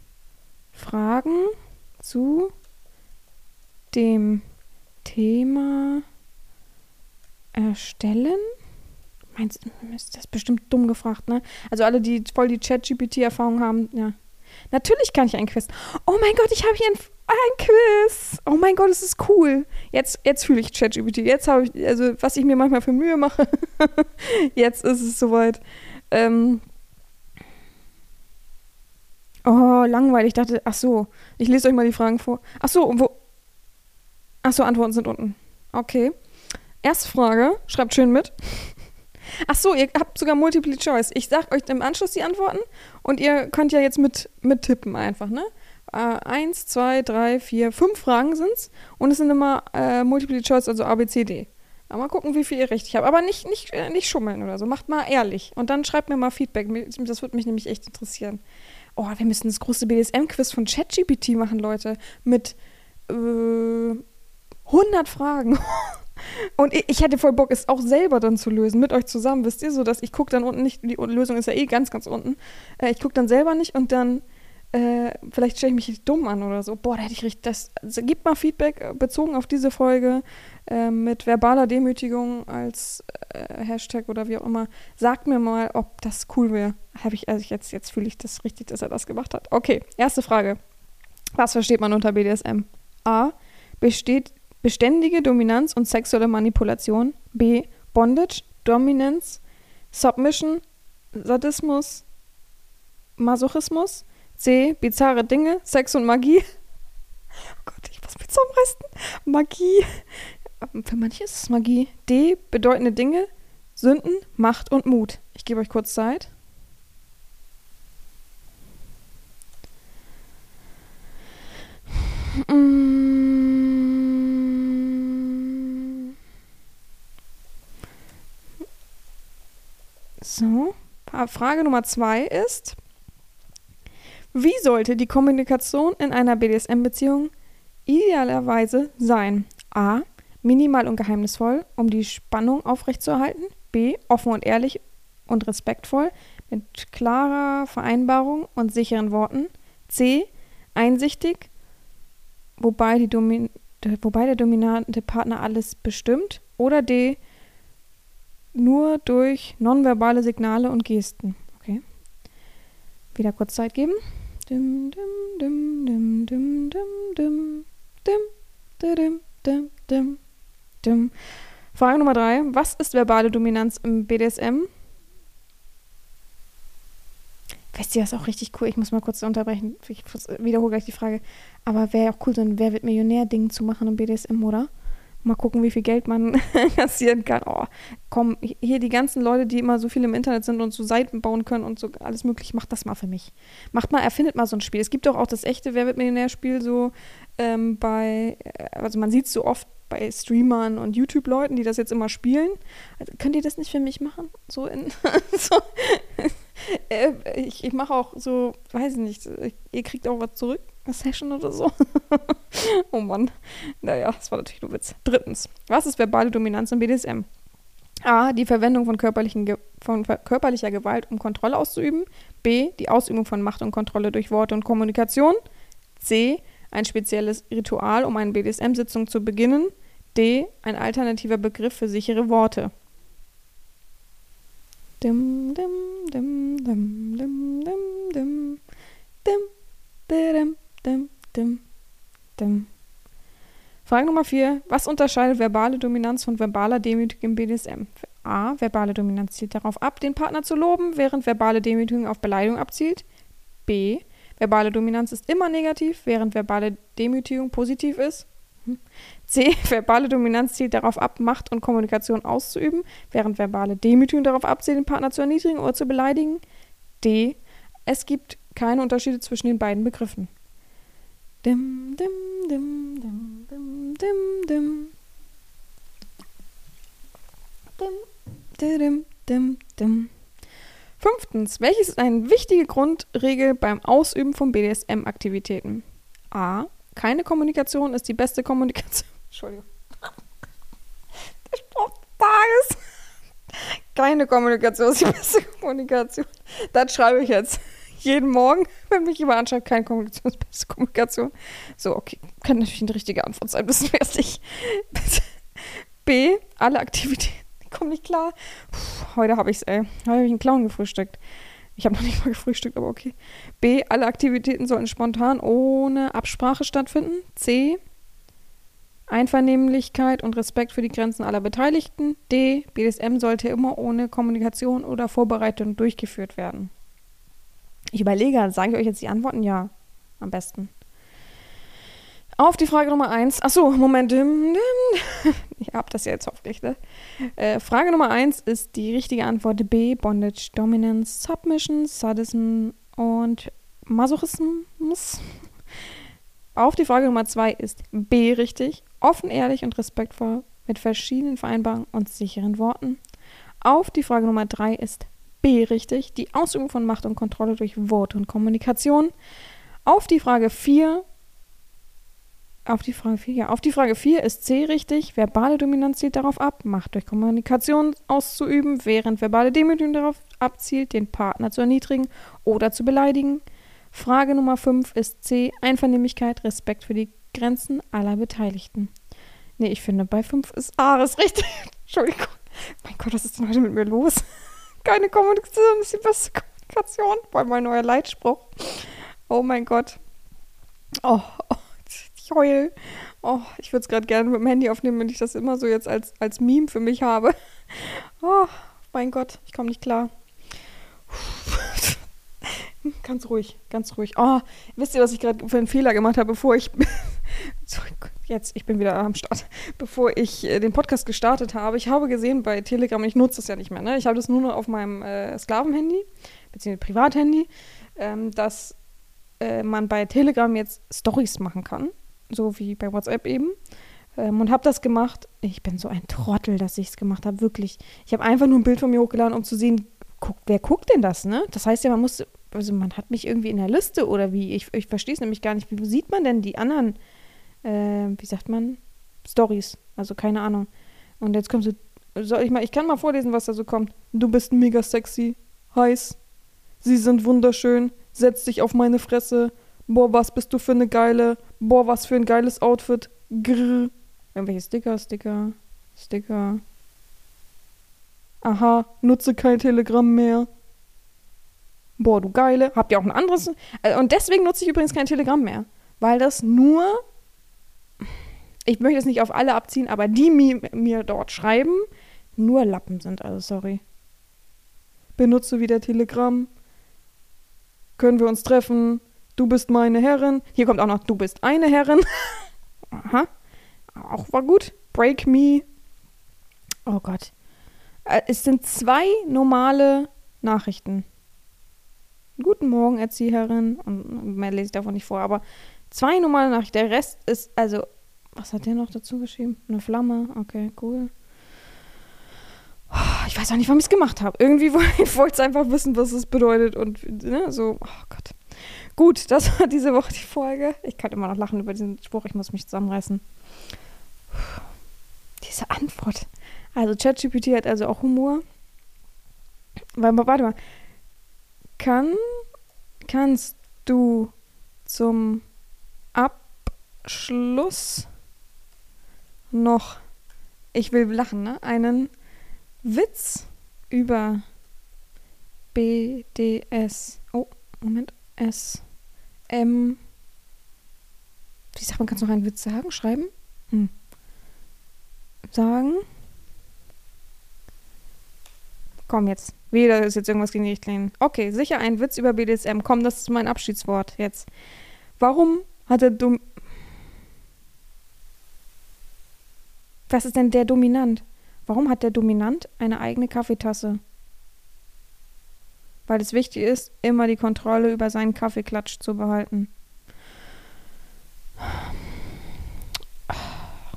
Fragen zu dem Thema erstellen. Meinst du, ist das bestimmt dumm gefragt, ne? Also alle, die voll die Chat-GPT-Erfahrung haben, ja. Natürlich kann ich ein Quiz. Oh mein Gott, ich habe hier ein, ein, Quiz. Oh mein Gott, es ist cool. Jetzt, jetzt fühle ich ChatGPT. Jetzt habe ich, also was ich mir manchmal für Mühe mache, jetzt ist es soweit. Ähm oh, langweilig. Ich dachte, ach so, ich lese euch mal die Fragen vor. Ach so, wo? Ach so, Antworten sind unten. Okay. Erste Frage, schreibt schön mit. Ach so, ihr habt sogar Multiple Choice. Ich sag euch im Anschluss die Antworten und ihr könnt ja jetzt mit, mit tippen einfach, ne? Äh, eins, zwei, drei, vier, fünf Fragen sind's und es sind immer äh, Multiple Choice, also A, B, C, D. Aber mal gucken, wie viel ihr richtig habt. Aber nicht, nicht, äh, nicht schummeln oder so. Macht mal ehrlich. Und dann schreibt mir mal Feedback. Das würde mich nämlich echt interessieren. Oh, wir müssen das große BDSM-Quiz von ChatGPT machen, Leute. Mit äh, 100 Fragen. Und ich, hätte voll Bock, es auch selber dann zu lösen, mit euch zusammen, wisst ihr, so dass ich gucke dann unten nicht, die Lösung ist ja eh ganz, ganz unten. Äh, ich gucke dann selber nicht und dann äh, vielleicht stelle ich mich dumm an oder so. Boah, da hätte ich richtig. Das, also, gib mal Feedback äh, bezogen auf diese Folge äh, mit verbaler Demütigung als äh, Hashtag oder wie auch immer. Sagt mir mal, ob das cool wäre. Habe ich, also jetzt, jetzt fühle ich das richtig, dass er das gemacht hat. Okay, erste Frage. Was versteht man unter BDSM? A. Besteht beständige Dominanz und sexuelle Manipulation. B. Bondage, Dominanz, Submission, Sadismus, Masochismus. C. Bizarre Dinge, Sex und Magie. Oh Gott, ich muss mich zusammenreißen. Magie. Für manche ist es Magie. D. Bedeutende Dinge, Sünden, Macht und Mut. Ich gebe euch kurz Zeit. So, Frage Nummer zwei ist, wie sollte die Kommunikation in einer BDSM-Beziehung idealerweise sein? A. Minimal und geheimnisvoll, um die Spannung aufrechtzuerhalten. B. Offen und ehrlich und respektvoll, mit klarer Vereinbarung und sicheren Worten. C. Einsichtig, wobei, Domin wobei der dominante Partner alles bestimmt. Oder D. Nur durch nonverbale Signale und Gesten. Okay. Wieder kurz Zeit geben. Dim, dim, dim, dim, dim, dim, dim, dim, dim, dim, dim, dim. Frage Nummer drei. Was ist verbale Dominanz im BDSM? Wisst ihr, das ist auch richtig cool. Ich muss mal kurz unterbrechen. Ich wiederhole gleich die Frage. Aber wäre ja auch cool, so ein Wer wird Millionär-Ding zu machen im BDSM, oder? Mal gucken, wie viel Geld man kassieren kann. Oh, komm, hier die ganzen Leute, die immer so viel im Internet sind und so Seiten bauen können und so alles mögliche, macht das mal für mich. Macht mal, erfindet mal so ein Spiel. Es gibt doch auch das echte Wer wird Millionär-Spiel so ähm, bei, äh, also man sieht es so oft bei Streamern und YouTube-Leuten, die das jetzt immer spielen. Also, könnt ihr das nicht für mich machen? So in, so, äh, ich, ich mache auch so, weiß ich nicht, ihr kriegt auch was zurück Session oder so. oh Mann. Naja, das war natürlich nur Witz. Drittens. Was ist verbale Dominanz im BDSM? A. Die Verwendung von, körperlichen von körperlicher Gewalt, um Kontrolle auszuüben. B. Die Ausübung von Macht und Kontrolle durch Worte und Kommunikation. C. Ein spezielles Ritual, um eine BDSM-Sitzung zu beginnen. D. Ein alternativer Begriff für sichere Worte. Dim, dim, dim, dim, dim, dim, dim, dim, dim, Dim, dim. Frage Nummer 4. Was unterscheidet verbale Dominanz von verbaler Demütigung im BDSM? A. Verbale Dominanz zielt darauf ab, den Partner zu loben, während verbale Demütigung auf Beleidigung abzielt. B. Verbale Dominanz ist immer negativ, während verbale Demütigung positiv ist. Hm. C. Verbale Dominanz zielt darauf ab, Macht und Kommunikation auszuüben, während verbale Demütigung darauf abzielt, den Partner zu erniedrigen oder zu beleidigen. D. Es gibt keine Unterschiede zwischen den beiden Begriffen. Dim, dim, dim, dim, dim, dim, dim. Dim, dim, dim, dim. Fünftens, welches ist eine wichtige Grundregel beim Ausüben von BDSM-Aktivitäten? A. Keine Kommunikation ist die beste Kommunikation. Entschuldigung. Der Spruch Tages. Keine Kommunikation ist die beste Kommunikation. Das schreibe ich jetzt jeden Morgen, wenn mich jemand anschreibt, keine Kommunikation ist beste Kommunikation. So, okay, kann natürlich eine richtige Antwort sein, wissen wir es nicht. B, alle Aktivitäten, die kommen nicht klar. Puh, heute habe ich es, ey. Heute habe ich einen Clown gefrühstückt. Ich habe noch nicht mal gefrühstückt, aber okay. B, alle Aktivitäten sollten spontan ohne Absprache stattfinden. C, Einvernehmlichkeit und Respekt für die Grenzen aller Beteiligten. D, BDSM sollte immer ohne Kommunikation oder Vorbereitung durchgeführt werden. Ich überlege, sage ich euch jetzt die Antworten? Ja, am besten. Auf die Frage Nummer 1. Achso, Moment. Ich hab das ja jetzt hoffentlich, ne? Äh, Frage Nummer 1 ist die richtige Antwort B. Bondage, Dominance, Submission, Sadism und Masochismus. Auf die Frage Nummer 2 ist B richtig. Offen, ehrlich und respektvoll mit verschiedenen Vereinbarungen und sicheren Worten. Auf die Frage Nummer 3 ist B richtig, die Ausübung von Macht und Kontrolle durch Wort und Kommunikation. Auf die Frage 4 Auf die Frage 4, ja. Auf die Frage 4 ist C richtig. Verbale Dominanz zielt darauf ab, Macht durch Kommunikation auszuüben, während verbale Demütigung darauf abzielt, den Partner zu erniedrigen oder zu beleidigen. Frage Nummer 5 ist C. Einvernehmlichkeit, Respekt für die Grenzen aller Beteiligten. Nee, ich finde, bei 5 ist A das richtig. Entschuldigung. Mein Gott, was ist denn heute mit mir los? Keine Kommunikation ist die beste Kommunikation. Allem mein neuer Leitspruch. Oh mein Gott. Oh, oh ich heul. Oh, ich würde es gerade gerne mit dem Handy aufnehmen, wenn ich das immer so jetzt als, als Meme für mich habe. Oh, mein Gott, ich komme nicht klar. ganz ruhig, ganz ruhig. Oh, wisst ihr, was ich gerade für einen Fehler gemacht habe, bevor ich. jetzt, ich bin wieder am Start. Bevor ich äh, den Podcast gestartet habe, ich habe gesehen bei Telegram, ich nutze das ja nicht mehr, ne? Ich habe das nur noch auf meinem äh, Sklavenhandy, beziehungsweise Privathandy, ähm, dass äh, man bei Telegram jetzt Stories machen kann so wie bei WhatsApp eben. Ähm, und habe das gemacht. Ich bin so ein Trottel, dass ich es gemacht habe, wirklich. Ich habe einfach nur ein Bild von mir hochgeladen, um zu sehen, guck, wer guckt denn das, ne? Das heißt ja, man muss, also man hat mich irgendwie in der Liste oder wie. Ich, ich verstehe es nämlich gar nicht. Wie sieht man denn die anderen, äh, wie sagt man, Stories? Also keine Ahnung. Und jetzt kommst du, soll ich mal, ich kann mal vorlesen, was da so kommt. Du bist mega sexy, heiß. Sie sind wunderschön. Setz dich auf meine Fresse. Boah, was bist du für eine geile. Boah, was für ein geiles Outfit. Grrr. Irgendwelche Sticker, Sticker, Sticker. Aha, nutze kein Telegram mehr. Boah, du geile. Habt ihr auch ein anderes? Äh, und deswegen nutze ich übrigens kein Telegram mehr. Weil das nur. Ich möchte es nicht auf alle abziehen, aber die mir, mir dort schreiben, nur Lappen sind. Also, sorry. Benutze wieder Telegram. Können wir uns treffen? Du bist meine Herrin. Hier kommt auch noch, du bist eine Herrin. Aha. Auch war gut. Break me. Oh Gott. Äh, es sind zwei normale Nachrichten. Guten Morgen, Erzieherin. Und mehr lese ich davon nicht vor, aber zwei normale Nachrichten. Der Rest ist, also, was hat der noch dazu geschrieben? Eine Flamme. Okay, cool. Ich weiß auch nicht, warum ich es gemacht habe. Irgendwie wollte ich es einfach wissen, was es bedeutet. Und ne, so, oh Gott. Gut, das war diese Woche die Folge. Ich kann immer noch lachen über diesen Spruch, ich muss mich zusammenreißen. Diese Antwort. Also ChatGPT hat also auch Humor. Warte mal. Kann, kannst du zum Abschluss noch, ich will lachen, ne? Einen Witz über BDS. Oh, Moment. S. M. Wie sagt man, kannst du noch einen Witz sagen? Schreiben? Hm. Sagen. Komm jetzt. Wieder ist jetzt irgendwas gegen die Richtlinien. Okay, sicher ein Witz über BDSM. Komm, das ist mein Abschiedswort jetzt. Warum hat er dumm. Was ist denn der Dominant? Warum hat der Dominant eine eigene Kaffeetasse? Weil es wichtig ist, immer die Kontrolle über seinen Kaffeeklatsch zu behalten.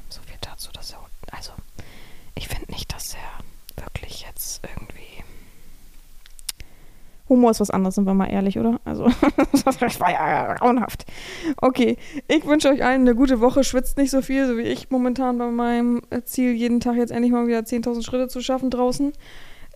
So viel dazu, dass er. Also, ich finde nicht, dass er wirklich jetzt irgendwie. Humor ist was anderes, sind wir mal ehrlich, oder? Also, das war ja grauenhaft. Okay, ich wünsche euch allen eine gute Woche. Schwitzt nicht so viel, so wie ich momentan bei meinem Ziel, jeden Tag jetzt endlich mal wieder 10.000 Schritte zu schaffen draußen.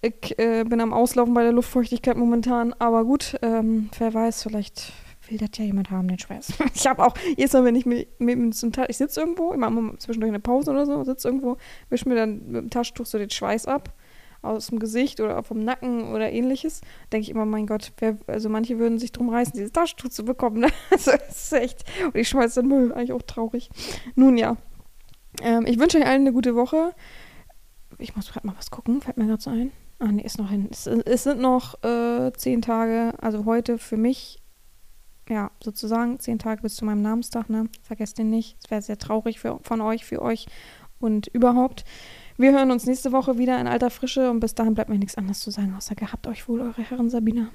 Ich äh, bin am Auslaufen bei der Luftfeuchtigkeit momentan, aber gut, ähm, wer weiß, vielleicht will das ja jemand haben, den Schweiß. ich habe auch, jedes Mal, wenn ich mit, mit zum Teil, ich sitze irgendwo, ich mache zwischendurch eine Pause oder so, sitze irgendwo, wische mir dann mit dem Taschentuch so den Schweiß ab aus dem Gesicht oder vom Nacken oder ähnliches, denke ich immer, mein Gott, wer, also manche würden sich drum reißen, dieses Taschentuch zu bekommen. Ne? Also, das ist echt. Und ich schmeiße den Müll, eigentlich auch traurig. Nun ja. Ähm, ich wünsche euch allen eine gute Woche. Ich muss gerade mal was gucken, fällt mir gerade so ein. Ah, nee, ist noch hin. Es, es sind noch äh, zehn Tage, also heute für mich, ja, sozusagen zehn Tage bis zu meinem Namenstag, ne? Vergesst den nicht. Es wäre sehr traurig für, von euch, für euch und überhaupt. Wir hören uns nächste Woche wieder in alter Frische und bis dahin bleibt mir nichts anderes zu sagen, außer gehabt euch wohl, eure Herren Sabina.